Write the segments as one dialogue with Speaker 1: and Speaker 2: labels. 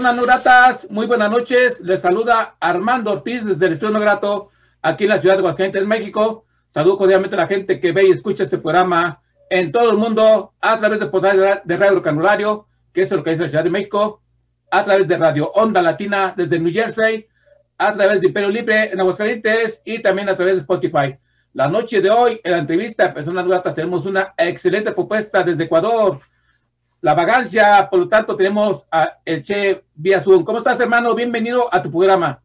Speaker 1: personas no gratas, muy buenas noches. Les saluda Armando Ortiz desde el Estudio No Grato, aquí en la ciudad de Aguascalientes, México. Saludo cordialmente a la gente que ve y escucha este programa en todo el mundo a través de portales de Radio Canulario, que es lo que es la Ciudad de México, a través de Radio Onda Latina desde New Jersey, a través de Imperio Libre en Aguascalientes y también a través de Spotify. La noche de hoy, en la entrevista de Personas Gratas, tenemos una excelente propuesta desde Ecuador la vagancia, por lo tanto, tenemos a el Che vía Zoom. ¿Cómo estás, hermano? Bienvenido a tu programa.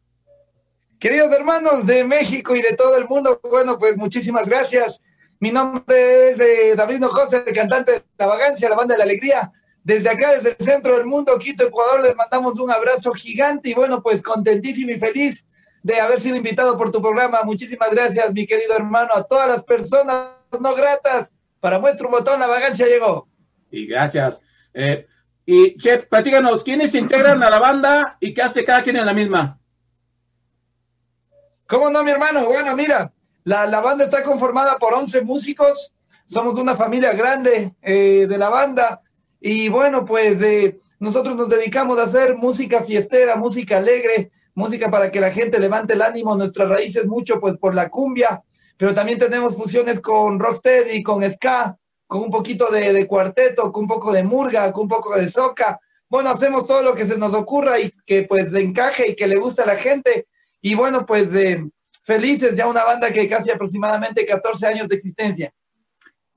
Speaker 2: Queridos hermanos de México y de todo el mundo, bueno, pues muchísimas gracias. Mi nombre es eh, David Nojosa, el cantante de La Vagancia, la banda de la alegría. Desde acá, desde el centro del mundo, Quito, Ecuador, les mandamos un abrazo gigante y bueno, pues contentísimo y feliz de haber sido invitado por tu programa. Muchísimas gracias, mi querido hermano, a todas las personas no gratas. Para muestra un botón, la vagancia llegó.
Speaker 1: Y gracias. Eh, y Chef, platícanos, ¿quiénes integran a la banda y qué hace cada quien en la misma?
Speaker 2: ¿Cómo no, mi hermano? Bueno, mira, la, la banda está conformada por 11 músicos. Somos una familia grande eh, de la banda. Y bueno, pues eh, nosotros nos dedicamos a hacer música fiestera, música alegre, música para que la gente levante el ánimo. Nuestras raíces mucho pues por la cumbia, pero también tenemos fusiones con rocksteady, con ska, con un poquito de, cuarteto, con un poco de murga, con un poco de soca. Bueno, hacemos todo lo que se nos ocurra y que pues encaje y que le guste a la gente. Y bueno, pues eh, felices, ya una banda que casi aproximadamente 14 años de existencia.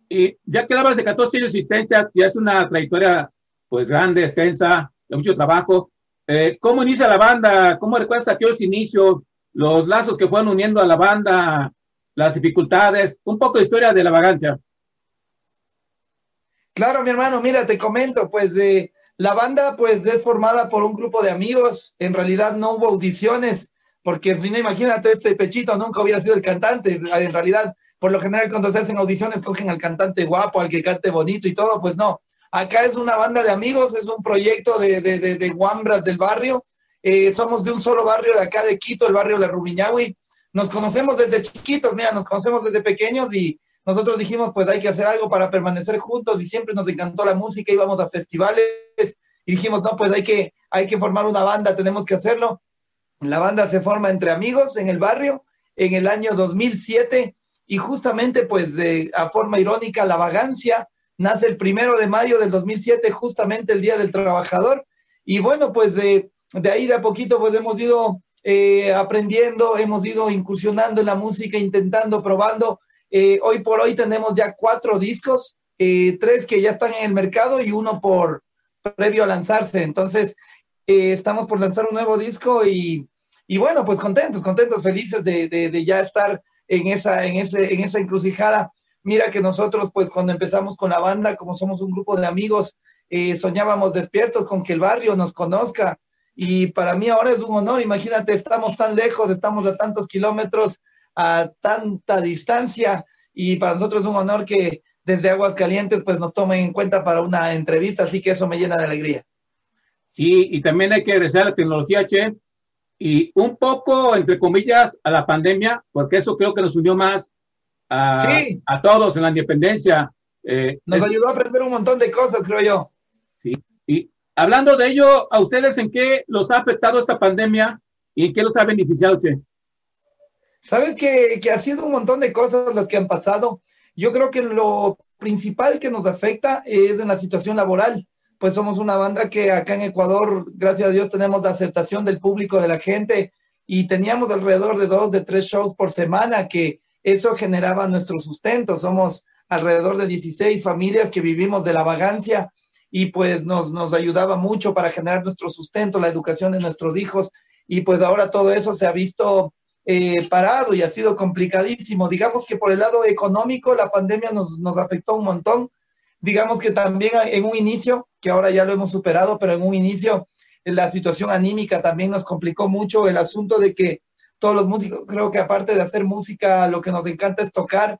Speaker 1: Y ya que hablabas de 14 años de existencia, ya es una trayectoria pues grande, extensa, de mucho trabajo. Eh, ¿Cómo inicia la banda? ¿Cómo recuerdas aquellos inicios, los lazos que fueron uniendo a la banda, las dificultades? Un poco de historia de la vagancia.
Speaker 2: Claro, mi hermano, mira, te comento, pues eh, la banda pues es formada por un grupo de amigos, en realidad no hubo audiciones, porque si no, imagínate, este Pechito nunca hubiera sido el cantante, en realidad, por lo general cuando se hacen audiciones cogen al cantante guapo, al que cante bonito y todo, pues no, acá es una banda de amigos, es un proyecto de, de, de, de Guambras del barrio, eh, somos de un solo barrio de acá de Quito, el barrio La Rumiñahui, nos conocemos desde chiquitos, mira, nos conocemos desde pequeños y nosotros dijimos, pues hay que hacer algo para permanecer juntos y siempre nos encantó la música, íbamos a festivales y dijimos, no, pues hay que, hay que formar una banda, tenemos que hacerlo. La banda se forma entre amigos en el barrio en el año 2007 y justamente pues de, a forma irónica la vagancia nace el primero de mayo del 2007, justamente el Día del Trabajador. Y bueno, pues de, de ahí de a poquito pues hemos ido eh, aprendiendo, hemos ido incursionando en la música, intentando, probando. Eh, hoy por hoy tenemos ya cuatro discos, eh, tres que ya están en el mercado y uno por previo a lanzarse. Entonces, eh, estamos por lanzar un nuevo disco y, y bueno, pues contentos, contentos, felices de, de, ya estar en esa, en, ese, en esa encrucijada. Mira que nosotros, pues cuando empezamos con la banda, como somos un grupo de amigos, soñábamos despiertos con que el barrio nos conozca. Y para mí ahora es un honor, imagínate, estamos tan lejos, estamos a tantos kilómetros, a tanta distancia, y para nosotros es un honor que desde Aguas Calientes pues nos tomen en cuenta para una entrevista, así que eso me llena de alegría.
Speaker 1: Sí, y también hay que agradecer a la tecnología, Che, y un poco, entre comillas, a la pandemia, porque eso creo que nos unió más a,
Speaker 2: Sí.
Speaker 1: a todos en la independencia. Eh,
Speaker 2: Nos
Speaker 1: es-
Speaker 2: ayudó a aprender un montón de cosas, creo yo.
Speaker 1: sí. Y hablando de ello, ¿a ustedes en qué los ha afectado esta pandemia y en qué los ha beneficiado, Che?
Speaker 2: Sabes que, que ha sido un montón de cosas las que han pasado. Yo creo que lo principal que nos afecta es en la situación laboral. Pues somos una banda que acá en Ecuador, gracias a Dios, tenemos la aceptación del público, de la gente, y teníamos alrededor de dos, de tres shows por semana, que eso generaba nuestro sustento. Somos alrededor de 16 familias que vivimos de la vagancia y pues nos, nos ayudaba mucho para generar nuestro sustento, la educación de nuestros hijos. Y pues ahora todo eso se ha visto eh, parado y ha sido complicadísimo. Digamos que por el lado económico la pandemia nos, nos afectó un montón. Digamos que también en un inicio, que ahora ya lo hemos superado, pero en un inicio la situación anímica también nos complicó mucho el asunto de que todos los músicos, creo que aparte de hacer música, lo que nos encanta es tocar,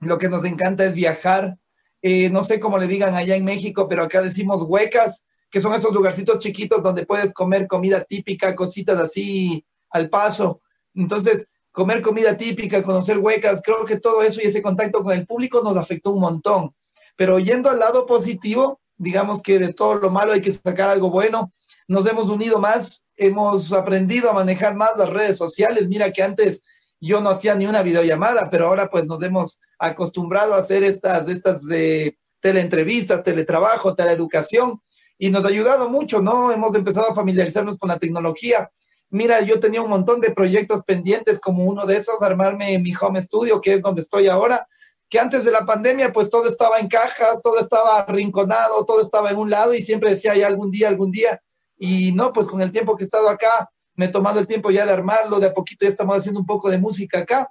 Speaker 2: lo que nos encanta es viajar. Eh, no sé cómo le digan allá en México, pero acá decimos huecas, que son esos lugarcitos chiquitos donde puedes comer comida típica, cositas así al paso. Entonces, comer comida típica, conocer huecas, creo que todo eso y ese contacto con el público nos afectó un montón. Pero yendo al lado positivo, digamos que de todo lo malo hay que sacar algo bueno. Nos hemos unido más, hemos aprendido a manejar más las redes sociales. Mira que antes yo no hacía ni una videollamada, pero ahora pues nos hemos acostumbrado a hacer estas, estas eh, teleentrevistas, teletrabajo, teleeducación, y nos ha ayudado mucho, ¿no? Hemos empezado a familiarizarnos con la tecnología. Mira, yo tenía un montón de proyectos pendientes, como uno de esos, armarme mi home studio, que es donde estoy ahora, que antes de la pandemia, pues todo estaba en cajas, todo estaba arrinconado, todo estaba en un lado y siempre decía, hay algún día, algún día. Y no, pues con el tiempo que he estado acá, me he tomado el tiempo ya de armarlo, de a poquito ya estamos haciendo un poco de música acá.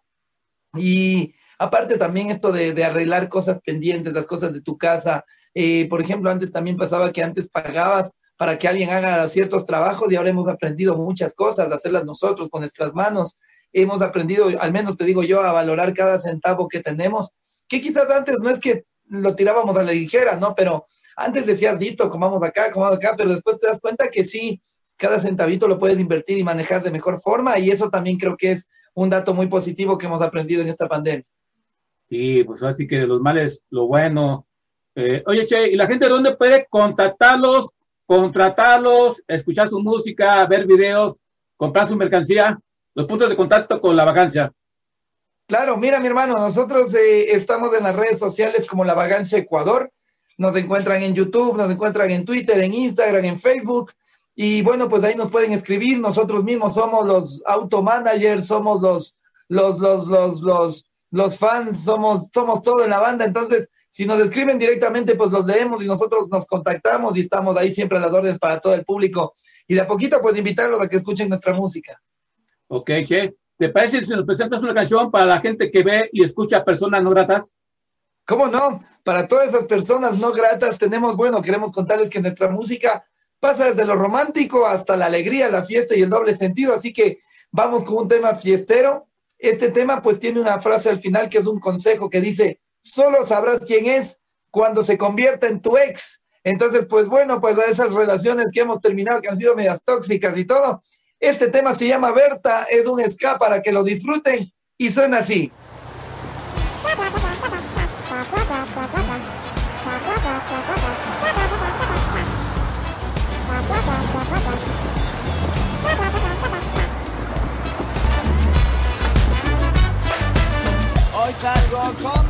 Speaker 2: Y aparte también esto de, arreglar cosas pendientes, las cosas de tu casa. Eh, por ejemplo, antes también pasaba que antes pagabas para que alguien haga ciertos trabajos y ahora hemos aprendido muchas cosas, hacerlas nosotros con nuestras manos. Hemos aprendido, al menos te digo yo, a valorar cada centavo que tenemos, que quizás antes no es que lo tirábamos a la ligera, ¿no? Pero antes decías, listo, comamos acá, comamos acá, pero después te das cuenta que sí, cada centavito lo puedes invertir y manejar de mejor forma y eso también creo que es un dato muy positivo que hemos aprendido en esta pandemia.
Speaker 1: Sí, pues así que de los males, lo bueno. Eh, oye, Che, ¿y la gente dónde puede contactarlos, contratarlos, escuchar su música, ver videos, comprar su mercancía? Los puntos de contacto con la vacancia.
Speaker 2: Claro, mira mi hermano, nosotros eh, estamos en las redes sociales como La Vagancia Ecuador. Nos encuentran en YouTube, nos encuentran en Twitter, en Instagram, en Facebook. Y bueno, pues ahí nos pueden escribir. Nosotros mismos somos los automanagers, somos los, los, los, los, los, los fans, somos, somos todo en la banda. Entonces, si nos escriben directamente, pues los leemos y nosotros nos contactamos y estamos ahí siempre a las órdenes para todo el público. Y de a poquito, pues invitarlos a que escuchen nuestra música.
Speaker 1: Ok, Che. ¿Te parece si nos presentas una canción para la gente que ve y escucha personas no gratas?
Speaker 2: ¿Cómo no? Para todas esas personas no gratas tenemos, bueno, queremos contarles que nuestra música pasa desde lo romántico hasta la alegría, la fiesta y el doble sentido, así que vamos con un tema fiestero. Este tema pues tiene una frase al final que es un consejo que dice, solo sabrás quién es cuando se convierta en tu ex. Entonces, pues bueno, pues a esas relaciones que hemos terminado que han sido medias tóxicas y todo. Este tema se llama Berta, es un ska para que lo disfruten y suena así.
Speaker 3: Hoy salgo con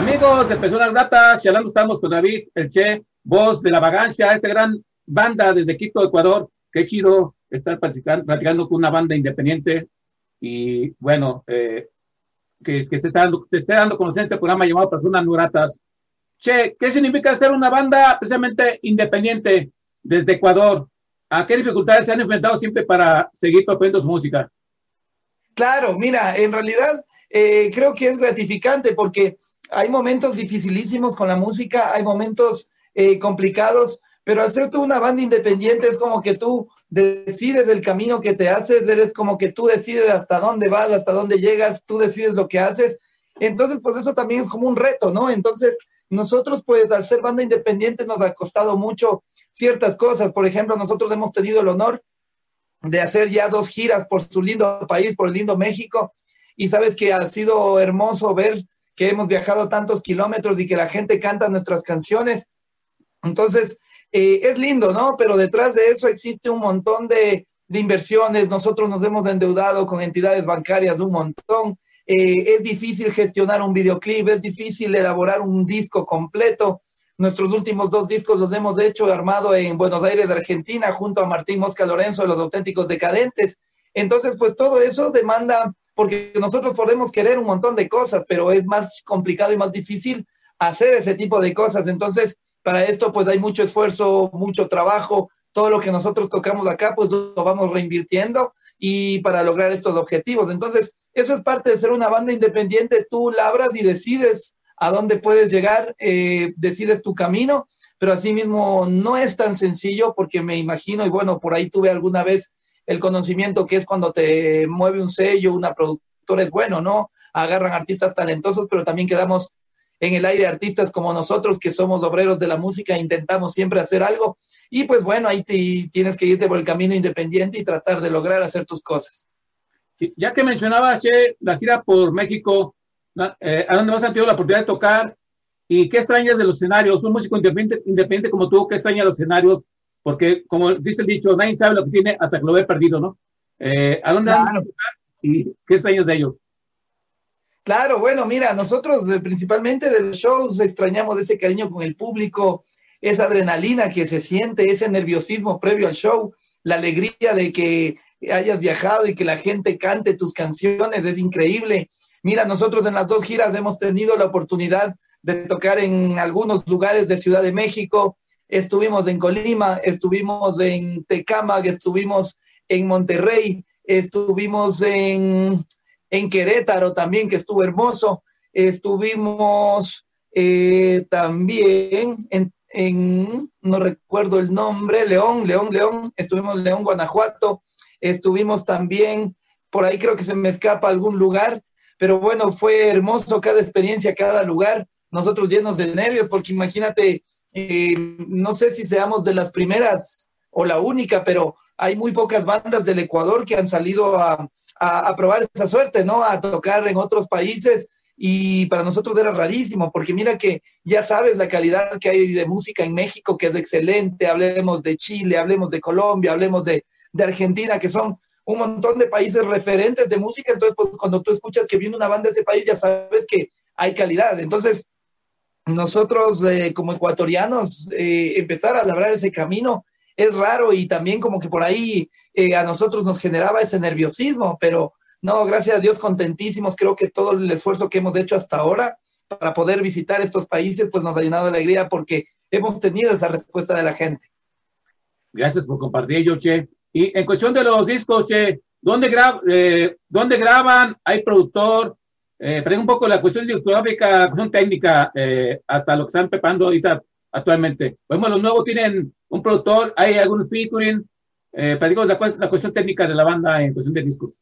Speaker 1: Amigos de Personas Gratas, charlando estamos con David, el Che, voz de la vagancia, esta gran banda desde Quito, Ecuador. Qué chido estar platicando con una banda independiente y bueno, eh, que, que se, está dando, se esté dando conocer este programa llamado Personas Gratas. Che, ¿qué significa ser una banda precisamente independiente desde Ecuador? ¿A qué dificultades se han enfrentado siempre para seguir proponiendo su música?
Speaker 2: Claro, mira, en realidad eh, creo que es gratificante porque hay momentos dificilísimos con la música, hay momentos eh, complicados, pero al ser tú una banda independiente es como que tú decides el camino que te haces, eres como que tú decides hasta dónde vas, hasta dónde llegas, tú decides lo que haces. Entonces, pues eso también es como un reto, ¿no? Entonces, nosotros, pues al ser banda independiente nos ha costado mucho ciertas cosas. Por ejemplo, nosotros hemos tenido el honor de hacer ya dos giras por su lindo país, por el lindo México. Y sabes que ha sido hermoso ver que hemos viajado tantos kilómetros y que la gente canta nuestras canciones. Entonces, eh, es lindo, ¿no? Pero detrás de eso existe un montón de, inversiones. Nosotros nos hemos endeudado con entidades bancarias un montón. Eh, es difícil gestionar un videoclip, es difícil elaborar un disco completo. Nuestros últimos dos discos los hemos hecho armado en Buenos Aires, Argentina, junto a Martín Mosca Lorenzo de los auténticos decadentes. Entonces, pues todo eso demanda, porque nosotros podemos querer un montón de cosas, pero es más complicado y más difícil hacer ese tipo de cosas. Entonces, para esto, pues hay mucho esfuerzo, mucho trabajo. Todo lo que nosotros tocamos acá, pues lo vamos reinvirtiendo y para lograr estos objetivos. Entonces, eso es parte de ser una banda independiente. Tú labras y decides a dónde puedes llegar, eh, decides tu camino, pero asimismo no es tan sencillo porque me imagino, y bueno, por ahí tuve alguna vez el conocimiento que es cuando te mueve un sello, una productora es bueno, ¿no? Agarran artistas talentosos, pero también quedamos en el aire artistas como nosotros, que somos obreros de la música, intentamos siempre hacer algo. Y pues bueno, ahí tienes que irte por el camino independiente y tratar de lograr hacer tus cosas.
Speaker 1: Ya que mencionabas, Che, la gira por México, eh, ¿a dónde más han tenido la oportunidad de tocar? ¿Y qué extrañas de los escenarios? Un músico independiente, independiente como tú, ¿qué extraña los escenarios? Porque, como dice el dicho, nadie sabe lo que tiene hasta que lo ve perdido, ¿no? Eh, ¿A dónde claro. y qué de ellos?
Speaker 2: Claro, bueno, mira, nosotros eh, principalmente de los shows extrañamos ese cariño con el público, esa adrenalina que se siente, ese nerviosismo previo al show, la alegría de que hayas viajado y que la gente cante tus canciones, es increíble. Mira, nosotros en las dos giras hemos tenido la oportunidad de tocar en algunos lugares de Ciudad de México, estuvimos en Colima, estuvimos en Tecámac, estuvimos en Monterrey, estuvimos en en Querétaro también, que estuvo hermoso. Estuvimos eh, también en, no recuerdo el nombre, León, León, León, estuvimos en León, Guanajuato, estuvimos también, por ahí creo que se me escapa algún lugar, pero bueno, fue hermoso cada experiencia, cada lugar, nosotros llenos de nervios, porque imagínate, eh, no sé si seamos de las primeras o la única, pero hay muy pocas bandas del Ecuador que han salido a, a, probar esa suerte, ¿no? A tocar en otros países y para nosotros era rarísimo, porque mira que ya sabes la calidad que hay de música en México, que es excelente, hablemos de Chile, hablemos de Colombia, hablemos de, de Argentina, que son un montón de países referentes de música, entonces pues cuando tú escuchas que viene una banda de ese país, ya sabes que hay calidad, entonces nosotros eh, como ecuatorianos eh, empezar a labrar ese camino es raro y también como que por ahí eh, a nosotros nos generaba ese nerviosismo, pero no, gracias a Dios contentísimos, creo que todo el esfuerzo que hemos hecho hasta ahora para poder visitar estos países, pues nos ha llenado de alegría porque hemos tenido esa respuesta de la gente.
Speaker 1: Gracias por compartir, yo, Che. Y en cuestión de los discos, Che, ¿dónde, eh, ¿dónde graban? ¿Hay productor? Eh, un poco la cuestión discográfica, la cuestión técnica, eh, hasta lo que están preparando ahorita actualmente. Bueno, los nuevos tienen un productor, hay algunos featuring, eh, digo la, la cuestión técnica de la banda en cuestión de discos.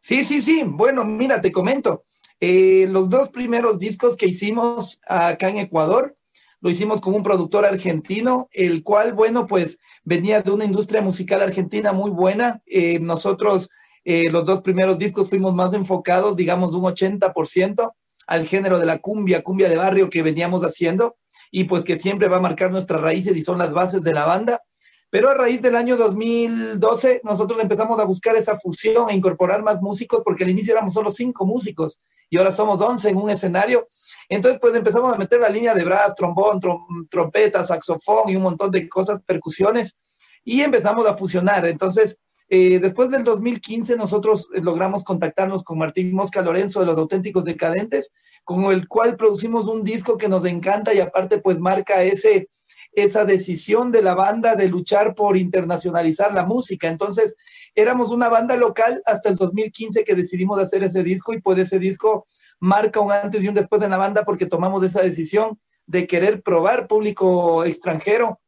Speaker 2: Sí, sí, sí. Bueno, mira, te comento. Eh, los dos primeros discos que hicimos acá en Ecuador, lo hicimos con un productor argentino, el cual, bueno, pues venía de una industria musical argentina muy buena. Eh, nosotros, eh, los dos primeros discos fuimos más enfocados, digamos, un 80% al género de la cumbia, cumbia de barrio que veníamos haciendo y pues que siempre va a marcar nuestras raíces y son las bases de la banda. Pero a raíz del año 2012 nosotros empezamos a buscar esa fusión e incorporar más músicos porque al inicio éramos solo cinco músicos y ahora somos 11 en un escenario. Entonces, pues empezamos a meter la línea de brass, trombón, trompeta, saxofón y un montón de cosas, percusiones, y empezamos a fusionar. Entonces, eh, después del 2015 nosotros eh, logramos contactarnos con Martín Mosca Lorenzo de los Auténticos Decadentes, con el cual producimos un disco que nos encanta y aparte pues marca ese, esa decisión de la banda de luchar por internacionalizar la música. Entonces éramos una banda local hasta el 2015 que decidimos hacer ese disco y pues ese disco marca un antes y un después en la banda porque tomamos esa decisión de querer probar público extranjero.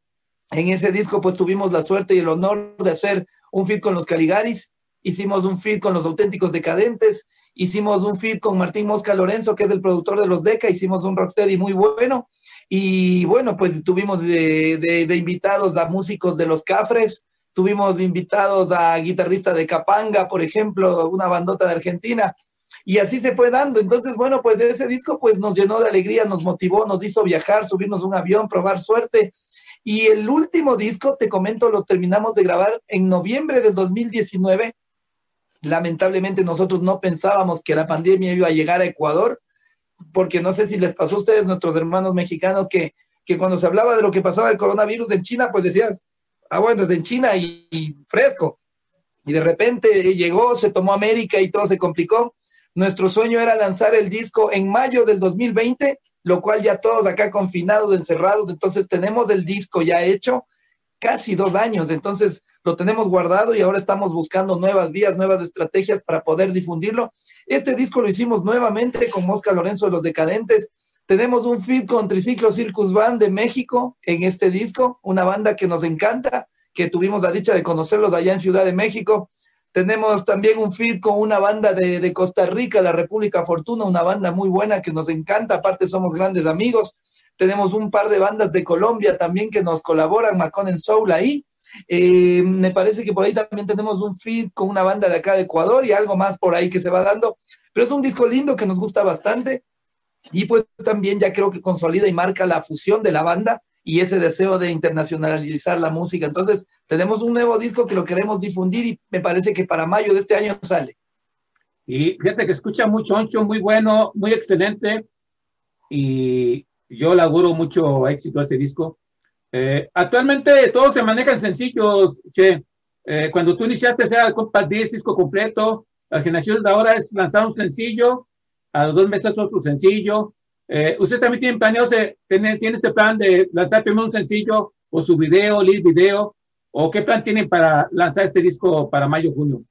Speaker 2: En ese disco pues tuvimos la suerte y el honor de hacer un feed con los Caligaris, hicimos un feed con los auténticos decadentes, hicimos un feed con Martín Mosca Lorenzo, que es el productor de los Deca, hicimos un rocksteady muy bueno. Y bueno, pues tuvimos de, invitados a músicos de los Cafres, tuvimos invitados a guitarrista de Capanga, por ejemplo, una bandota de Argentina. Y así se fue dando. Entonces, bueno, pues ese disco pues nos llenó de alegría, nos motivó, nos hizo viajar, subirnos un avión, probar suerte. Y el último disco, te comento, lo terminamos de grabar en noviembre del 2019. Lamentablemente nosotros no pensábamos que la pandemia iba a llegar a Ecuador, porque no sé si les pasó a ustedes, nuestros hermanos mexicanos, que, que cuando se hablaba de lo que pasaba el coronavirus en China, pues decías, ah, bueno, es en China y, y fresco. Y de repente llegó, se tomó América y todo se complicó. Nuestro sueño era lanzar el disco en mayo del 2020 lo cual ya todos acá confinados, encerrados, entonces tenemos el disco ya hecho, casi dos años, entonces lo tenemos guardado y ahora estamos buscando nuevas vías, nuevas estrategias para poder difundirlo. Este disco lo hicimos nuevamente con Mosca Lorenzo de los Decadentes. Tenemos un feed con Triciclo Circus Band de México en este disco, una banda que nos encanta, que tuvimos la dicha de conocerlos allá en Ciudad de México. Tenemos también un feed con una banda de, Costa Rica, la República Fortuna, una banda muy buena que nos encanta, aparte somos grandes amigos. Tenemos un par de bandas de Colombia también que nos colaboran, Macon en Soul ahí. Eh, me parece que por ahí también tenemos un feed con una banda de acá de Ecuador y algo más por ahí que se va dando. Pero es un disco lindo que nos gusta bastante. Y pues también ya creo que consolida y marca la fusión de la banda y ese deseo de internacionalizar la música. Entonces, tenemos un nuevo disco que lo queremos difundir y me parece que para mayo de este año sale.
Speaker 1: Y fíjate que escucha mucho Oncho, muy bueno, muy excelente. Y yo le auguro mucho éxito a ese disco. Eh, actualmente todos se manejan sencillos, che. Eh, cuando tú iniciaste era el disco completo, la generación de ahora es lanzar un sencillo, a los dos meses otro sencillo, eh, ¿Usted también tiene planeado, tiene, tiene ese plan de lanzar primero un sencillo o su video, lead video? ¿O qué plan tienen para lanzar este disco para mayo, junio?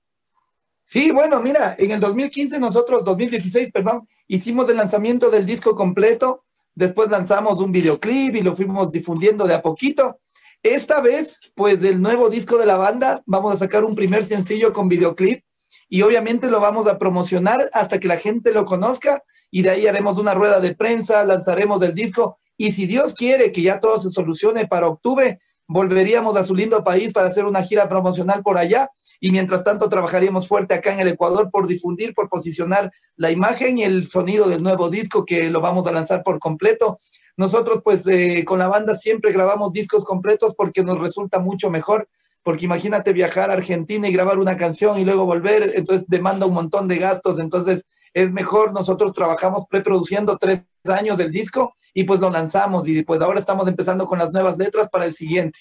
Speaker 2: Sí, bueno, mira, en el 2015 nosotros, 2016, perdón, hicimos el lanzamiento del disco completo, después lanzamos un videoclip y lo fuimos difundiendo de a poquito. Esta vez, pues del nuevo disco de la banda, vamos a sacar un primer sencillo con videoclip y obviamente lo vamos a promocionar hasta que la gente lo conozca y de ahí haremos una rueda de prensa, lanzaremos el disco y si Dios quiere que ya todo se solucione para octubre, volveríamos a su lindo país para hacer una gira promocional por allá y mientras tanto trabajaríamos fuerte acá en el Ecuador por difundir, por posicionar la imagen y el sonido del nuevo disco que lo vamos a lanzar por completo. Nosotros pues eh, con la banda siempre grabamos discos completos porque nos resulta mucho mejor, porque imagínate viajar a Argentina y grabar una canción y luego volver, entonces demanda un montón de gastos, entonces es mejor, nosotros trabajamos preproduciendo tres años del disco y pues lo lanzamos y pues ahora estamos empezando con las nuevas letras para el siguiente.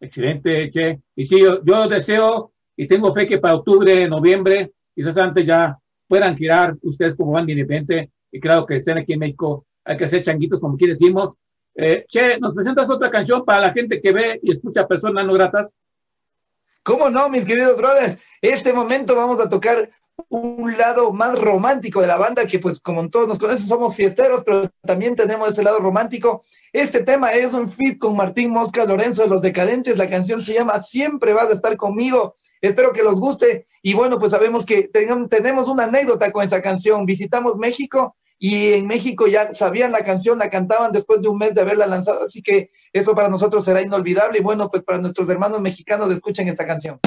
Speaker 1: Excelente, Che. Y sí, yo, deseo y tengo fe que para octubre, noviembre, quizás antes ya puedan girar ustedes como banda independiente y claro que estén aquí en México, hay que hacer changuitos como aquí decimos. Eh, che, ¿nos presentas otra canción para la gente que ve y escucha personas no gratas?
Speaker 2: ¿Cómo no, mis queridos brothers? Este momento vamos a tocar un lado más romántico de la banda, que pues como todos nos conocen somos fiesteros, pero también tenemos ese lado romántico. Este tema es un feat con Martín Mosca Lorenzo de Los Decadentes, la canción se llama Siempre vas a estar conmigo, espero que los guste. Y bueno, pues sabemos que tenemos una anécdota con esa canción, visitamos México y en México ya sabían la canción, la cantaban después de un mes de haberla lanzado, así que eso para nosotros será inolvidable. Y bueno, pues para nuestros hermanos mexicanos escuchen esta canción.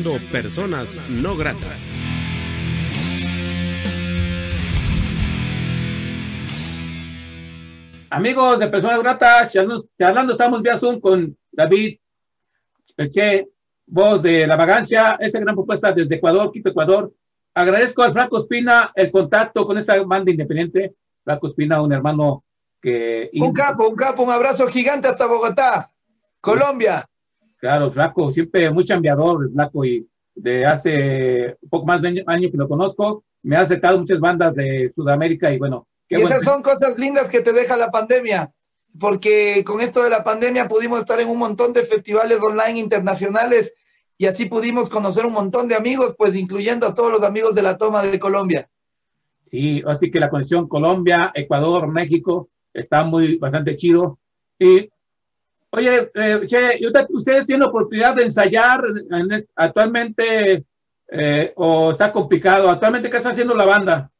Speaker 4: Escuchando Personas No Gratas.
Speaker 1: Amigos de Personas Gratas, charlando, charlando estamos vía Zoom con David Peche, voz de La Vagancia, esa gran propuesta desde Ecuador, Quito, Ecuador. Agradezco al Franco Espina el contacto con esta banda independiente. Franco Espina, un hermano que...
Speaker 2: Un capo, un capo, un abrazo gigante hasta Bogotá, Colombia.
Speaker 1: Claro, Flaco, siempre muy chambeador, Flaco, y de hace poco más de año, año que lo conozco, me ha acercado muchas bandas de Sudamérica y bueno, qué
Speaker 2: Y esas son cosas lindas que te deja la pandemia, porque con esto de la pandemia pudimos estar en un montón de festivales online internacionales y así pudimos conocer un montón de amigos, pues incluyendo a todos los amigos de la toma de Colombia.
Speaker 1: Sí, así que la conexión Colombia, Ecuador, México está muy bastante chido. Y oye, eh, che, ¿y usted- ustedes tienen oportunidad de ensayar en es- actualmente eh, o está complicado? Actualmente, ¿qué está haciendo la banda?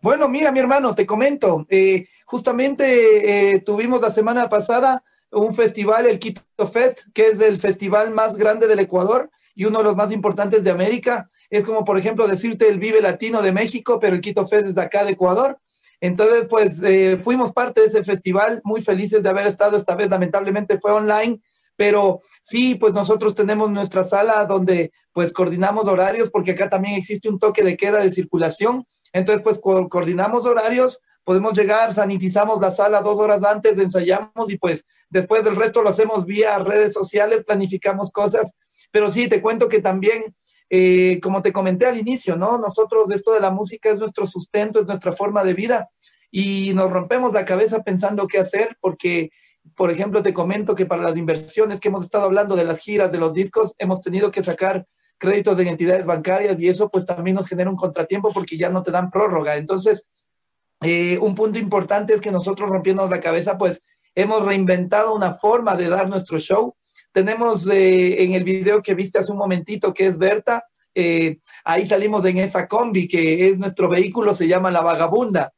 Speaker 2: Bueno, mira, mi hermano, te comento, eh, justamente eh, tuvimos la semana pasada un festival, el Quito Fest, que es el festival más grande del Ecuador y uno de los más importantes de América. Es como, por ejemplo, decirte el Vive Latino de México, pero el Quito Fest es de acá de Ecuador. Entonces, pues eh, fuimos parte de ese festival, muy felices de haber estado esta vez, lamentablemente fue online, pero sí, pues nosotros tenemos nuestra sala donde pues coordinamos horarios, porque acá también existe un toque de queda de circulación, entonces pues co- coordinamos horarios, podemos llegar, sanitizamos la sala dos horas antes, ensayamos y pues después del resto lo hacemos vía redes sociales, planificamos cosas, pero sí, te cuento que también eh, como te comenté al inicio, ¿no? Nosotros esto de la música es nuestro sustento, es nuestra forma de vida y nos rompemos la cabeza pensando qué hacer porque, por ejemplo, te comento que para las inversiones que hemos estado hablando de las giras, de los discos, hemos tenido que sacar créditos de entidades bancarias y eso pues también nos genera un contratiempo porque ya no te dan prórroga. Entonces, eh, un punto importante es que nosotros rompiendo la cabeza pues hemos reinventado una forma de dar nuestro show tenemos eh, en el video que viste hace un momentito, que es Berta, eh, ahí salimos en esa combi, que es nuestro vehículo, se llama La Vagabunda.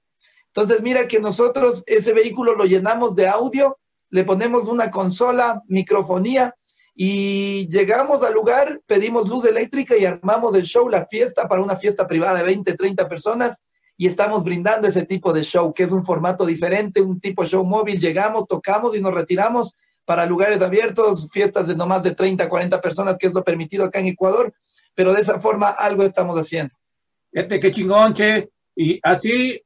Speaker 2: Entonces, mira que nosotros ese vehículo lo llenamos de audio, le ponemos una consola, microfonía, y llegamos al lugar, pedimos luz eléctrica y armamos el show, la fiesta, para una fiesta privada de 20, 30 personas, y estamos brindando ese tipo de show, que es un formato diferente, un tipo show móvil. Llegamos, tocamos y nos retiramos para lugares abiertos, fiestas de no más de 30, 40 personas, que es lo permitido acá en Ecuador, pero de esa forma algo estamos haciendo.
Speaker 1: Fíjate qué chingón, che. Y así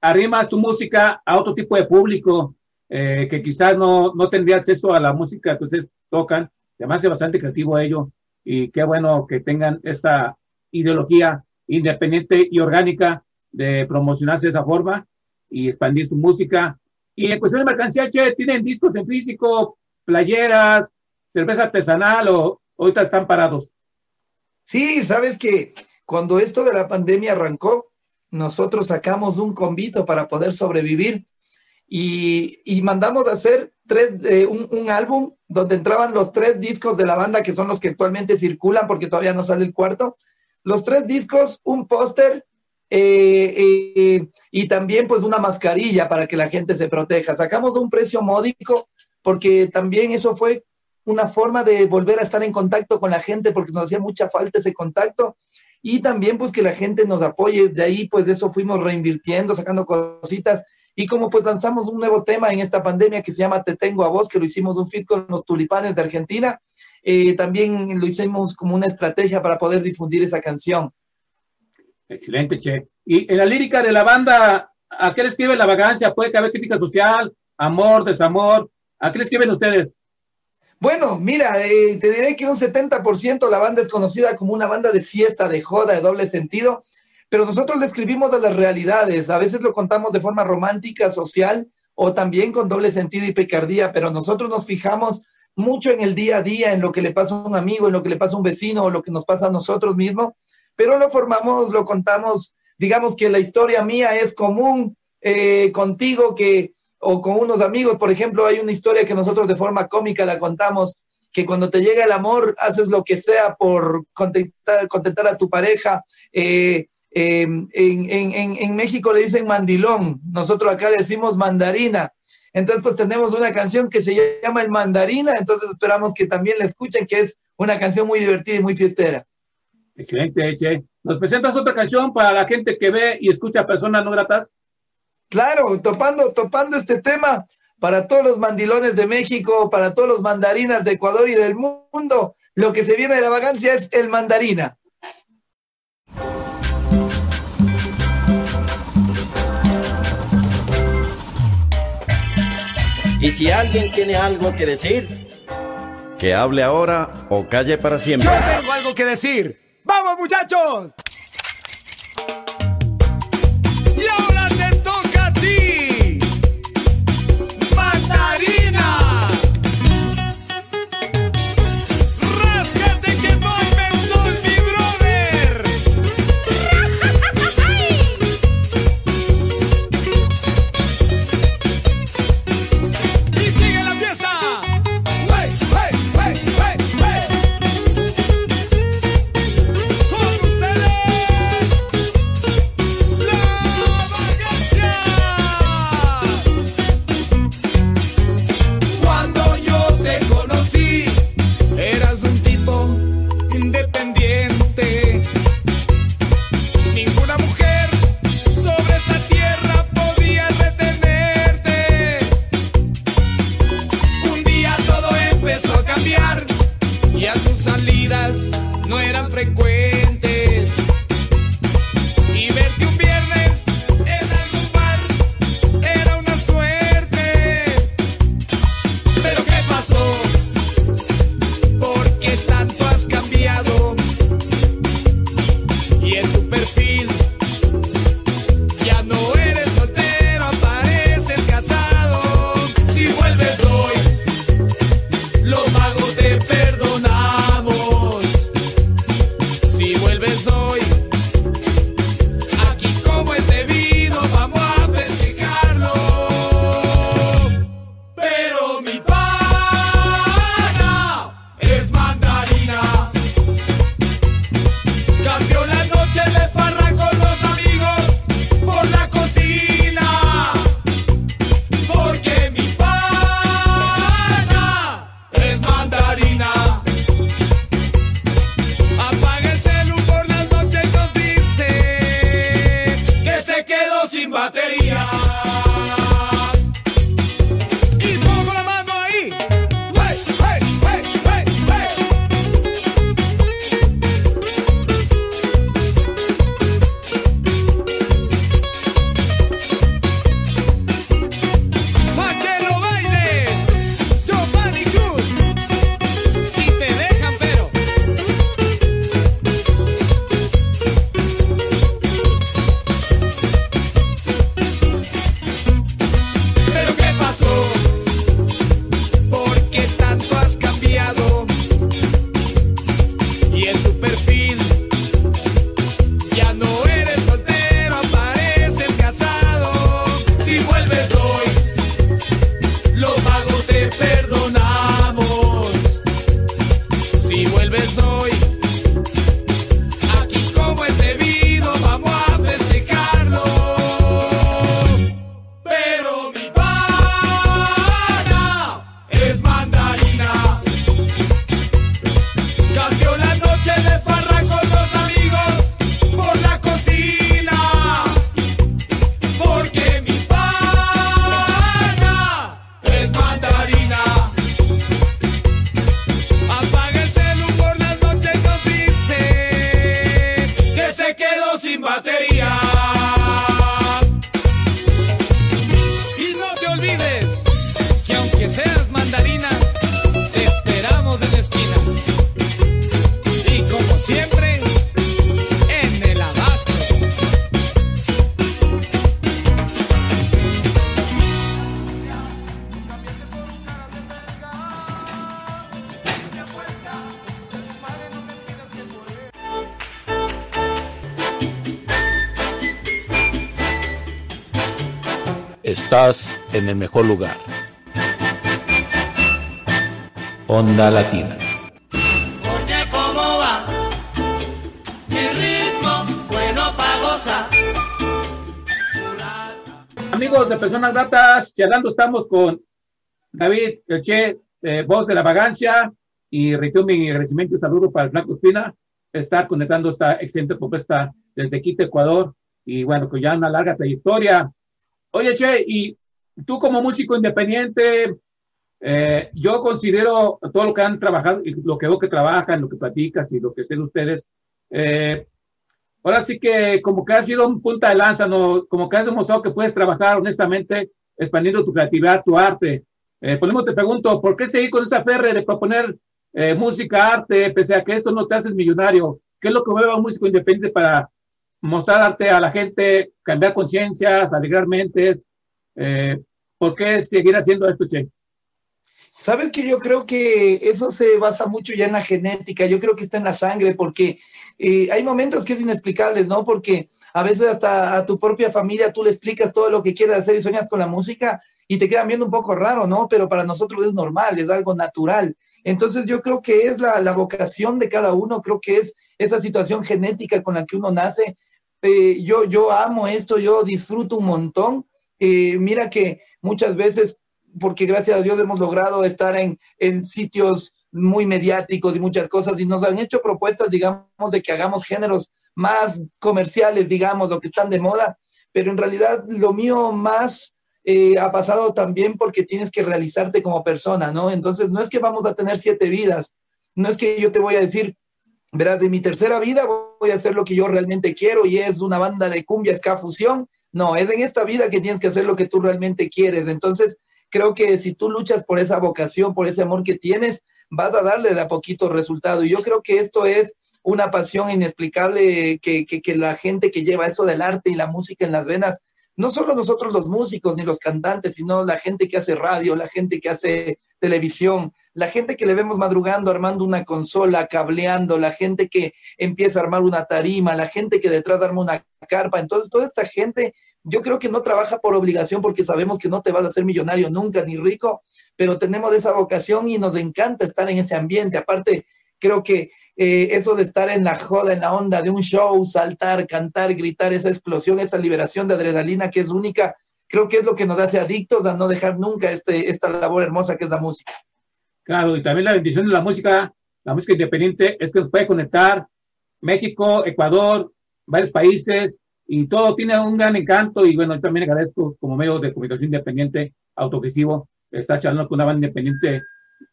Speaker 1: arrimas tu música a otro tipo de público eh, que quizás no, no tendría acceso a la música que ustedes tocan. Además, es bastante creativo ello. Y qué bueno que tengan esa ideología independiente y orgánica de promocionarse de esa forma y expandir su música. Y en cuestión de mercancía, che, tienen discos en físico, playeras, cerveza artesanal o ahorita están parados.
Speaker 2: Sí, sabes que cuando esto de la pandemia arrancó, nosotros sacamos un convito para poder sobrevivir y, y mandamos a hacer tres, eh, un, un, álbum donde entraban los tres discos de la banda, que son los que actualmente circulan, porque todavía no sale el cuarto. Los tres discos, un póster eh, eh, y también pues una mascarilla para que la gente se proteja. Sacamos un precio módico porque también eso fue una forma de volver a estar en contacto con la gente porque nos hacía mucha falta ese contacto y también pues que la gente nos apoye. De ahí pues de eso fuimos reinvirtiendo, sacando cositas y como pues lanzamos un nuevo tema en esta pandemia que se llama Te Tengo a Vos, que lo hicimos un fit con los tulipanes de Argentina, eh, también lo hicimos como una estrategia para poder difundir esa canción.
Speaker 1: Excelente, Che. Y en la lírica de la banda, ¿a qué le escribe la vagancia? ¿Puede haber crítica social, amor, desamor? ¿A qué le escriben ustedes?
Speaker 2: Bueno, mira, eh, te diré que un 70% la banda es conocida como una banda de fiesta, de joda, de doble sentido, pero nosotros le escribimos de las realidades, a veces lo contamos de forma romántica, social o también con doble sentido y picardía, pero nosotros nos fijamos mucho en el día a día, en lo que le pasa a un amigo, en lo que le pasa a un vecino o lo que nos pasa a nosotros mismos, pero lo formamos, lo contamos, digamos que la historia mía es común eh, contigo que o con unos amigos, por ejemplo, hay una historia que nosotros de forma cómica la contamos, que cuando te llega el amor haces lo que sea por contentar, a tu pareja, eh, en, en, en, México le dicen mandilón, nosotros acá le decimos mandarina. Entonces, pues tenemos una canción que se llama El Mandarina, entonces esperamos que también la escuchen, que es una canción muy divertida y muy fiestera.
Speaker 1: Excelente, Che. ¿Nos presentas otra canción para la gente que ve y escucha personas no gratas?
Speaker 2: Claro, topando, topando este tema para todos los mandilones de México, para todos los mandarinas de Ecuador y del mundo, lo que se viene de la vagancia es el mandarina.
Speaker 5: Y si alguien tiene algo que decir, que hable ahora o calle para siempre.
Speaker 6: Yo tengo algo que decir. ¡Vamos, muchachos!
Speaker 7: Si
Speaker 6: en el mejor lugar. Onda Latina.
Speaker 3: Oye, ¿cómo va? Mi ritmo, bueno pa' gozar.
Speaker 1: Amigos de Personas Gratas, charlando estamos con David Elche, eh, voz de la vagancia, y reitero mi agradecimiento y saludo para el Blanco Espina, estar conectando esta excelente propuesta desde Quito, Ecuador, y bueno, con ya una larga trayectoria. Oye, Che, y tú como músico independiente, eh, yo considero todo lo que han trabajado, lo que veo que trabajan, lo que platicas y lo que sé de ustedes, eh, ahora sí que como que ha sido un punta de lanza, ¿no? como que has demostrado que puedes trabajar honestamente expandiendo tu creatividad, tu arte. Eh, por ejemplo, te pregunto, ¿por qué seguir con esa ferre de proponer eh, música, arte, pese a que esto no te haces millonario? ¿Qué es lo que mueve a un músico independiente para mostrar arte a la gente, cambiar conciencias, alegrar mentes? Eh, ¿Por qué seguir haciendo esto, Che?
Speaker 2: Sabes que yo creo que eso se basa mucho ya en la genética, yo creo que está en la sangre, porque eh, hay momentos que es inexplicable, ¿no? Porque a veces hasta a tu propia familia tú le explicas todo lo que quieres hacer y sueñas con la música y te quedan viendo un poco raro, ¿no? Pero para nosotros es normal, es algo natural. Entonces yo creo que es la, la vocación de cada uno, creo que es esa situación genética con la que uno nace. Eh, yo, yo amo esto, yo disfruto un montón. Mira que muchas veces porque gracias a Dios hemos logrado estar en, en sitios muy mediáticos y muchas cosas y nos han hecho propuestas, digamos, de que hagamos géneros más comerciales, digamos, lo que están de moda, pero en realidad lo mío más eh, ha pasado también porque tienes que realizarte como persona, ¿no? Entonces, no es que vamos a tener siete vidas, no es que yo te voy a decir, verás, de mi tercera vida voy a hacer lo que yo realmente quiero y es una banda de cumbia, ska, fusión, no, es en esta vida que tienes que hacer lo que tú realmente quieres, entonces creo que si tú luchas por esa vocación, por ese amor que tienes, vas a darle de a poquito resultado. Y yo creo que esto es una pasión inexplicable que, que, que, la gente que lleva eso del arte y la música en las venas, no solo nosotros los músicos ni los cantantes, sino la gente que hace radio, la gente que hace televisión, la gente que le vemos madrugando armando una consola, cableando, la gente que empieza a armar una tarima, la gente que detrás arma una carpa. Entonces, toda esta gente yo creo que no trabaja por obligación porque sabemos que no te vas a hacer millonario nunca ni rico, pero tenemos esa vocación y nos encanta estar en ese ambiente. Aparte, creo que eh, eso de estar en la joda, en la onda de un show, saltar, cantar, gritar, esa explosión, esa liberación de adrenalina que es única, creo que es lo que nos hace adictos a no dejar nunca este, esta labor hermosa que es la música.
Speaker 1: Claro, y también la bendición de la música, la música independiente, es que nos puede conectar México, Ecuador, varios países, y todo tiene un gran encanto y bueno, yo también agradezco como medio de comunicación independiente, autogesivo, estar charlando con una banda independiente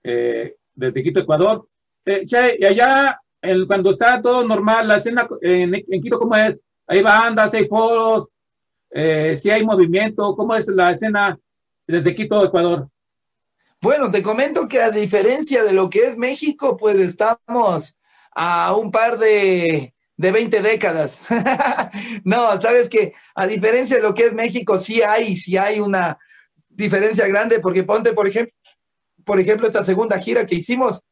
Speaker 1: eh, desde Quito, Ecuador. Eh, che, y allá, el, cuando está todo normal, la escena en, en, Quito, ¿cómo es? ¿Hay bandas, hay foros? Eh, si hay movimiento? ¿Cómo es la escena desde Quito, Ecuador?
Speaker 2: Bueno, te comento que a diferencia de lo que es México, pues estamos a un par de, de 20 décadas. no, sabes que a diferencia de lo que es México, sí hay, sí hay una diferencia grande, porque ponte, por ejemplo, por ejemplo, esta segunda gira que hicimos,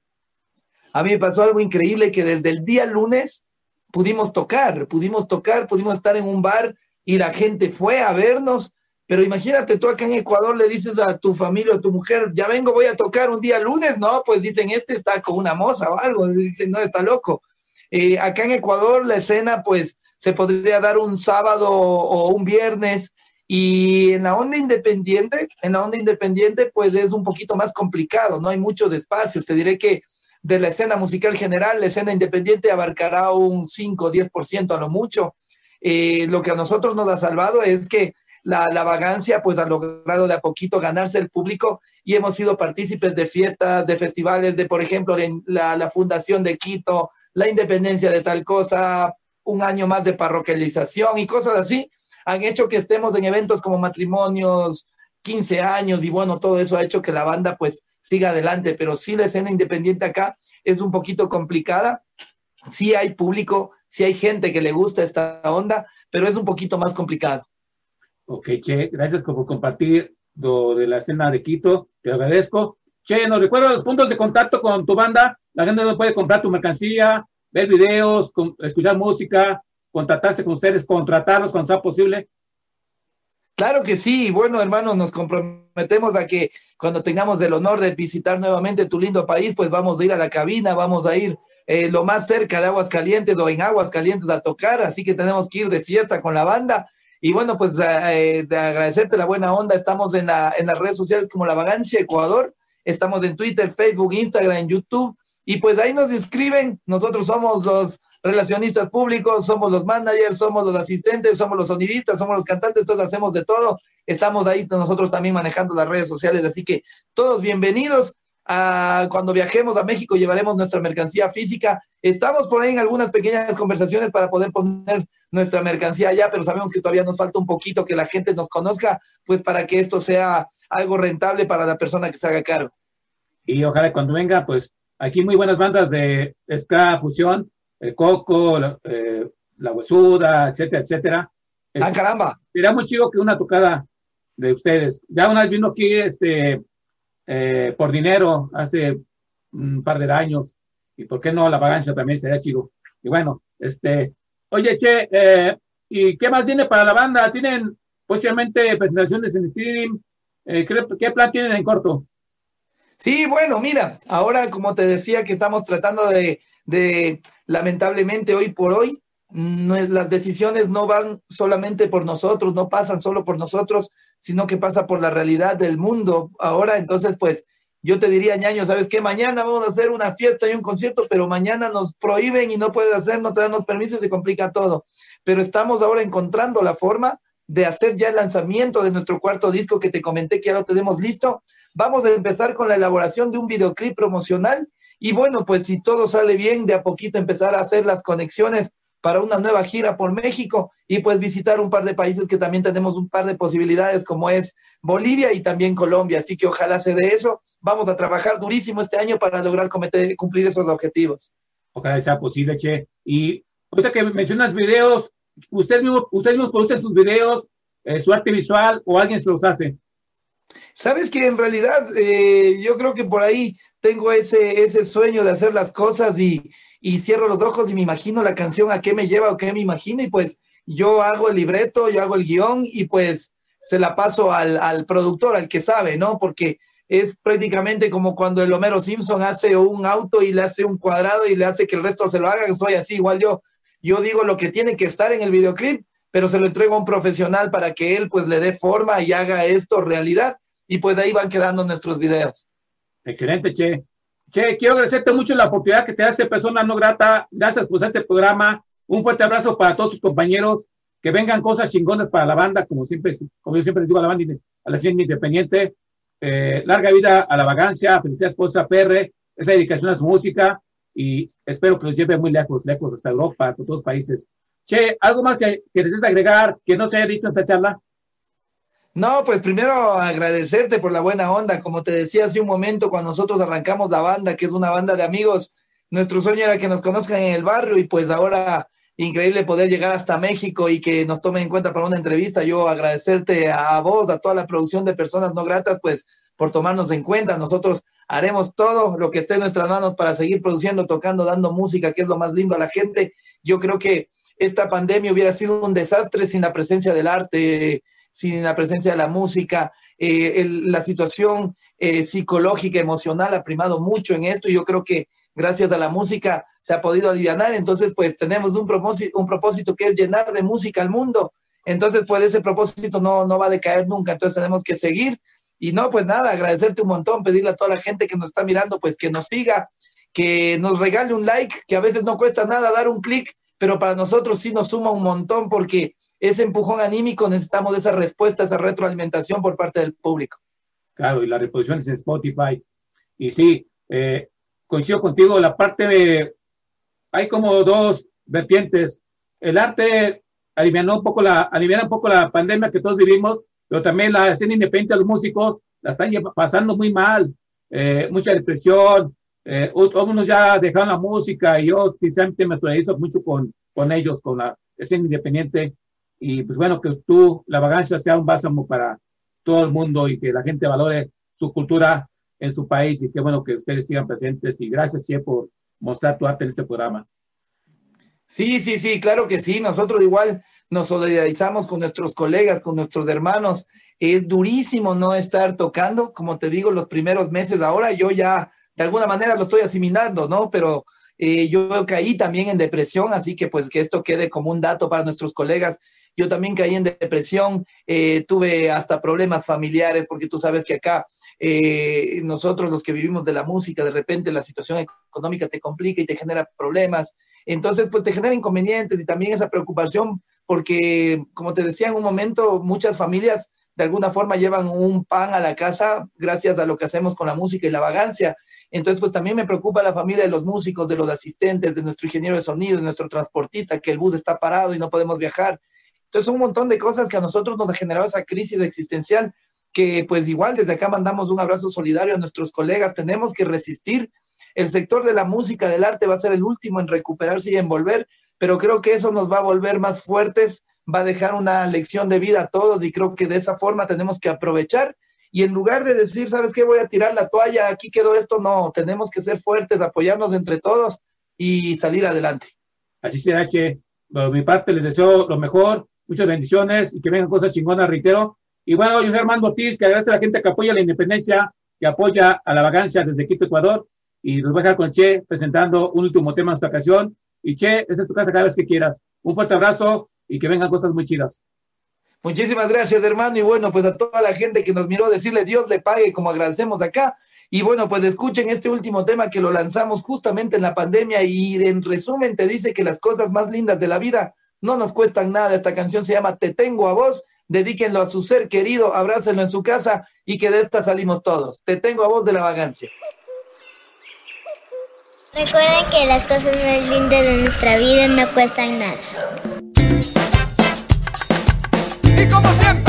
Speaker 2: a mí me pasó algo increíble que desde el día lunes pudimos tocar, pudimos tocar, pudimos estar en un bar y la gente fue a vernos, pero imagínate tú acá en Ecuador le dices a tu familia o a tu mujer, ya vengo, voy a tocar un día lunes, no, pues dicen, este está con una moza o algo, dicen, no, está loco. Eh, acá en Ecuador la escena pues se podría dar un sábado o un viernes y en la onda independiente, en la onda independiente pues es un poquito más complicado, no hay muchos espacios. Te diré que de la escena musical general, la escena independiente abarcará un 5 o 10% a lo mucho. Eh, lo que a nosotros nos ha salvado es que la, la, vagancia pues ha logrado de a poquito ganarse el público y hemos sido partícipes de fiestas, de festivales, de por ejemplo la, la Fundación de Quito, la independencia de tal cosa, un año más de parroquialización y cosas así, han hecho que estemos en eventos como matrimonios, 15 años y bueno, todo eso ha hecho que la banda pues siga adelante, pero sí la escena independiente acá es un poquito complicada, sí hay público, sí hay gente que le gusta esta onda, pero es un poquito más complicado.
Speaker 1: Ok, Che, gracias por compartir lo de la escena de Quito, te agradezco. Che, nos recuerda los puntos de contacto con tu banda, la gente no puede comprar tu mercancía, ver videos, escuchar música, contactarse con ustedes, contratarlos cuando sea posible.
Speaker 2: Claro que sí, bueno hermano, nos comprometemos a que cuando tengamos el honor de visitar nuevamente tu lindo país, pues vamos a ir a la cabina, vamos a ir eh, lo más cerca de Aguas Calientes o en Aguas Calientes a tocar, así que tenemos que ir de fiesta con la banda. Y bueno, pues eh, de agradecerte la buena onda, estamos en, la, en las redes sociales como La Vagancia Ecuador, estamos en Twitter, Facebook, Instagram, YouTube, y pues ahí nos inscriben, nosotros somos los relacionistas públicos, somos los managers, somos los asistentes, somos los sonidistas, somos los cantantes, todos hacemos de todo. Estamos ahí nosotros también manejando las redes sociales, así que todos bienvenidos. A, cuando viajemos a México llevaremos nuestra mercancía física. Estamos por ahí en algunas pequeñas conversaciones para poder poner nuestra mercancía allá, pero sabemos que todavía nos falta un poquito que la gente nos conozca, pues para que esto sea algo rentable para la persona que se haga cargo.
Speaker 1: Y ojalá cuando venga, pues aquí muy buenas bandas de ska, fusión, el Coco, la, eh, la Huesuda, etcétera, etcétera.
Speaker 2: ¡Ah, caramba!
Speaker 1: Sería muy chido que una tocada de ustedes. Ya una vez vino aquí este, eh, por dinero hace un par de años. Y por qué no la vagancia también sería chido. Y bueno, este, oye, Che, eh, ¿y qué más viene para la banda? ¿Tienen posiblemente presentaciones en streaming? Eh, ¿qué, ¿Qué plan tienen en corto?
Speaker 2: Sí, bueno, mira, ahora como te decía que estamos tratando de de lamentablemente hoy por hoy no las decisiones no van solamente por nosotros, no pasan solo por nosotros, sino que pasa por la realidad del mundo ahora. Entonces, pues yo te diría, ñaño, ¿sabes qué? Mañana vamos a hacer una fiesta y un concierto, pero mañana nos prohíben y no puedes hacer, no te dan los permisos y se complica todo. Pero estamos ahora encontrando la forma de hacer ya el lanzamiento de nuestro cuarto disco que te comenté que ya lo tenemos listo. Vamos a empezar con la elaboración de un videoclip promocional y bueno, pues si todo sale bien, de a poquito empezar a hacer las conexiones para una nueva gira por México y pues visitar un par de países que también tenemos un par de posibilidades como es Bolivia y también Colombia. Así que ojalá se dé eso. Vamos a trabajar durísimo este año para lograr cometer, cumplir esos objetivos.
Speaker 1: Ojalá sea posible, Che. Y ahorita que mencionas videos, ¿ustedes mismos, ustedes mismos producen sus videos, eh, su arte visual o alguien se los hace?
Speaker 2: Sabes que en realidad eh, yo creo que por ahí tengo ese, ese sueño de hacer las cosas y, y cierro los ojos y me imagino la canción a qué me lleva o qué me imagino y pues yo hago el libreto, yo hago el guion y pues se la paso al, al productor, al que sabe, ¿no? Porque es prácticamente como cuando el Homero Simpson hace un auto y le hace un cuadrado y le hace que el resto se lo haga, soy así, igual yo. Yo digo lo que tiene que estar en el videoclip, pero se lo entrego a un profesional para que él pues le dé forma y haga esto realidad y pues ahí van quedando nuestros videos.
Speaker 1: Excelente, Che. Che, quiero agradecerte mucho la oportunidad que te hace persona no grata. Gracias por este programa. Un fuerte abrazo para todos tus compañeros. Que vengan cosas chingonas para la banda, como siempre, como yo siempre digo a la banda, a la ciencia independiente. Eh, larga vida a la vagancia, felicidades esposa PR, esa dedicación a su música y espero que los lleve muy lejos, lejos hasta Europa, por todos los países. Che, ¿algo más que, que desees agregar que no se haya dicho en esta charla?
Speaker 2: No, pues primero agradecerte por la buena onda. Como te decía hace un momento, cuando nosotros arrancamos la banda, que es una banda de amigos, nuestro sueño era que nos conozcan en el barrio y pues ahora increíble poder llegar hasta México y que nos tomen en cuenta para una entrevista. Yo agradecerte a vos, a toda la producción de personas no gratas, pues por tomarnos en cuenta. Nosotros haremos todo lo que esté en nuestras manos para seguir produciendo, tocando, dando música, que es lo más lindo a la gente. Yo creo que esta pandemia hubiera sido un desastre sin la presencia del arte sin la presencia de la música. Eh, la situación eh, psicológica, emocional ha primado mucho en esto y yo creo que gracias a la música se ha podido aliviar. Entonces, pues tenemos un propósito, un propósito que es llenar de música al mundo. Entonces, pues ese propósito no, no va a decaer nunca. Entonces tenemos que seguir. Y no, pues nada, agradecerte un montón, pedirle a toda la gente que nos está mirando, pues que nos siga, que nos regale un like, que a veces no cuesta nada dar un clic, pero para nosotros sí nos suma un montón porque ese empujón anímico necesitamos esa respuesta, esa retroalimentación por parte del público.
Speaker 1: Claro, y la reposición es en Spotify. Y sí, eh, coincido contigo, la parte de, hay como dos vertientes. El arte alivianó un poco la, aliviana un poco la pandemia que todos vivimos, pero también la escena independiente de los músicos la están pasando muy mal, eh, mucha depresión, eh, algunos ya dejaron la música y yo sinceramente me solidarizo mucho con, con ellos, con la escena independiente y pues bueno, que tú, la vagancia sea un bálsamo para todo el mundo y que la gente valore su cultura en su país y qué bueno que ustedes sigan presentes y gracias Che por mostrar tu arte en este programa.
Speaker 2: Sí, sí, sí, claro que sí, nosotros igual nos solidarizamos con nuestros colegas, con nuestros hermanos. Es durísimo no estar tocando, como te digo, los primeros meses. Ahora yo ya de alguna manera lo estoy asimilando, ¿no? Pero eh, yo caí también en depresión, así que pues que esto quede como un dato para nuestros colegas. Yo también caí en depresión, eh, tuve hasta problemas familiares, porque tú sabes que acá eh, nosotros los que vivimos de la música, de repente la situación económica te complica y te genera problemas. Entonces, pues te genera inconvenientes y también esa preocupación porque, como te decía en un momento, muchas familias de alguna forma llevan un pan a la casa gracias a lo que hacemos con la música y la vagancia. Entonces, pues también me preocupa la familia de los músicos, de los asistentes, de nuestro ingeniero de sonido, de nuestro transportista, que el bus está parado y no podemos viajar. Entonces, un montón de cosas que a nosotros nos ha generado esa crisis existencial, que pues igual desde acá mandamos un abrazo solidario a nuestros colegas, tenemos que resistir. El sector de la música, del arte va a ser el último en recuperarse y en volver, pero creo que eso nos va a volver más fuertes, va a dejar una lección de vida a todos y creo que de esa forma tenemos que aprovechar y en lugar de decir, ¿sabes qué? Voy a tirar la toalla, aquí quedó esto, no, tenemos que ser fuertes, apoyarnos entre todos y salir adelante.
Speaker 1: Así será, Che. Por mi parte, les deseo lo mejor, muchas bendiciones y que vengan cosas chingonas, reitero. Y bueno, yo soy Armando Ortiz, que agradece a la gente que apoya la independencia, que apoya a la vagancia desde Quito, Ecuador. Y los voy a dejar con Che presentando un último tema en esta ocasión. Y Che, esa es tu casa cada vez que quieras. Un fuerte abrazo y que vengan cosas muy chidas.
Speaker 2: Muchísimas gracias, hermano. Y bueno, pues a toda la gente que nos miró, decirle Dios le pague como agradecemos acá. Y bueno, pues escuchen este último tema que lo lanzamos justamente en la pandemia y en resumen te dice que las cosas más lindas de la vida no nos cuestan nada. Esta canción se llama Te tengo a vos. Dedíquenlo a su ser querido, abrácenlo en su casa y que de esta salimos todos. Te tengo a vos de la vagancia.
Speaker 8: Recuerden que las cosas más lindas de nuestra vida no cuestan nada.
Speaker 9: Y como siempre,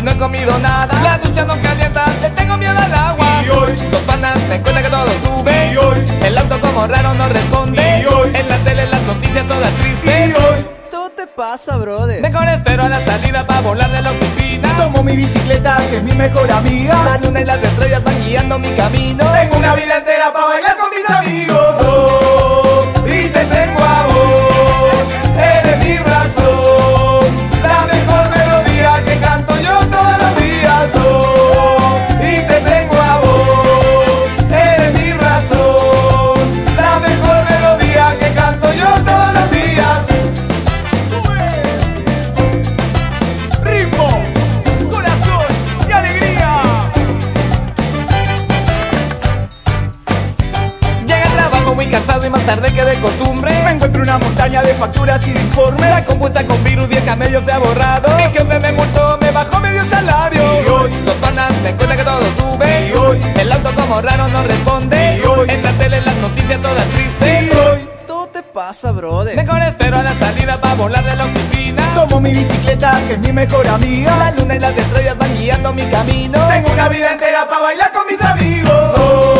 Speaker 9: y
Speaker 3: no he comido nada. La ducha no calienta, le tengo miedo al agua.
Speaker 9: Y hoy,
Speaker 3: Los panas me cuentan que todo sube.
Speaker 9: y hoy,
Speaker 3: El auto como raro no responde.
Speaker 9: Y hoy.
Speaker 3: En la tele las noticias todas
Speaker 9: y
Speaker 3: tristes.
Speaker 9: hoy.
Speaker 3: ¿Todo te pasa, brother? Mejor espero a la salida para volar de la oficina.
Speaker 9: Tomo mi bicicleta, que es mi mejor
Speaker 3: La
Speaker 9: amiga.
Speaker 3: luna y las estrellas van guiando mi camino.
Speaker 9: Tengo una vida entera para bailar con mis amigos.
Speaker 3: Pasa, brother. Mejor espero a la salida para volar de la oficina.
Speaker 9: tomo mi bicicleta, que es mi mejor
Speaker 3: La
Speaker 9: amiga.
Speaker 3: luna y las estrellas van guiando mi camino.
Speaker 9: Tengo una vida entera para bailar con mis amigos. Oh,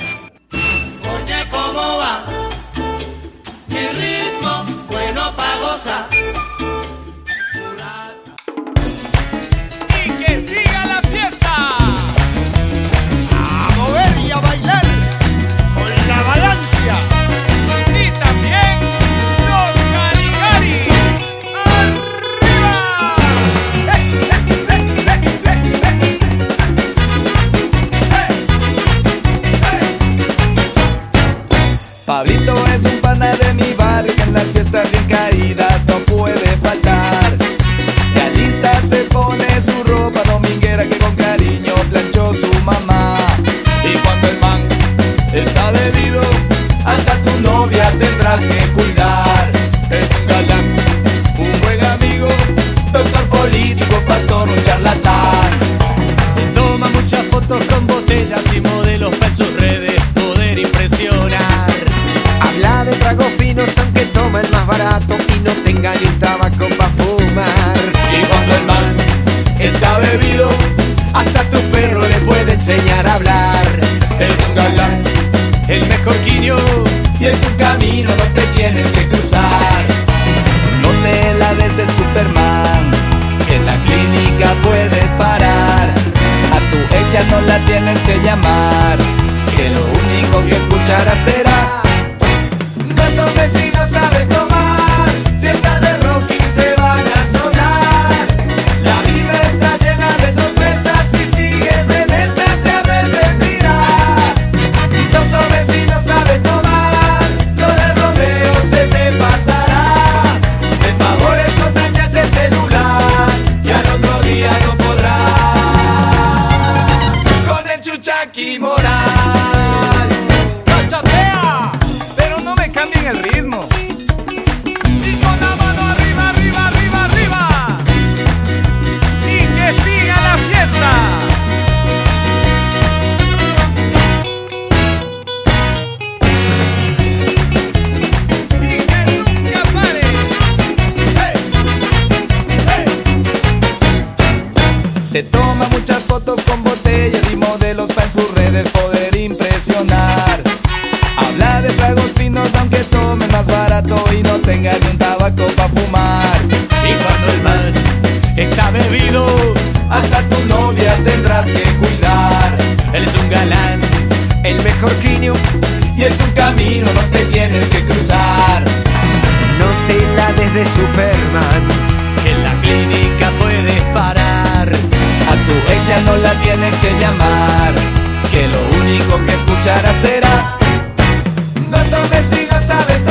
Speaker 9: que
Speaker 2: lo
Speaker 10: único que
Speaker 2: escucharás será tendrás que cuidar. Él es un galán, el mejor genio, y es un camino no te tienes que cruzar. No te la des de Superman, en la clínica puedes parar. A tu ella no la tienes que llamar, que lo único que escucharás será. No tomes si no sabes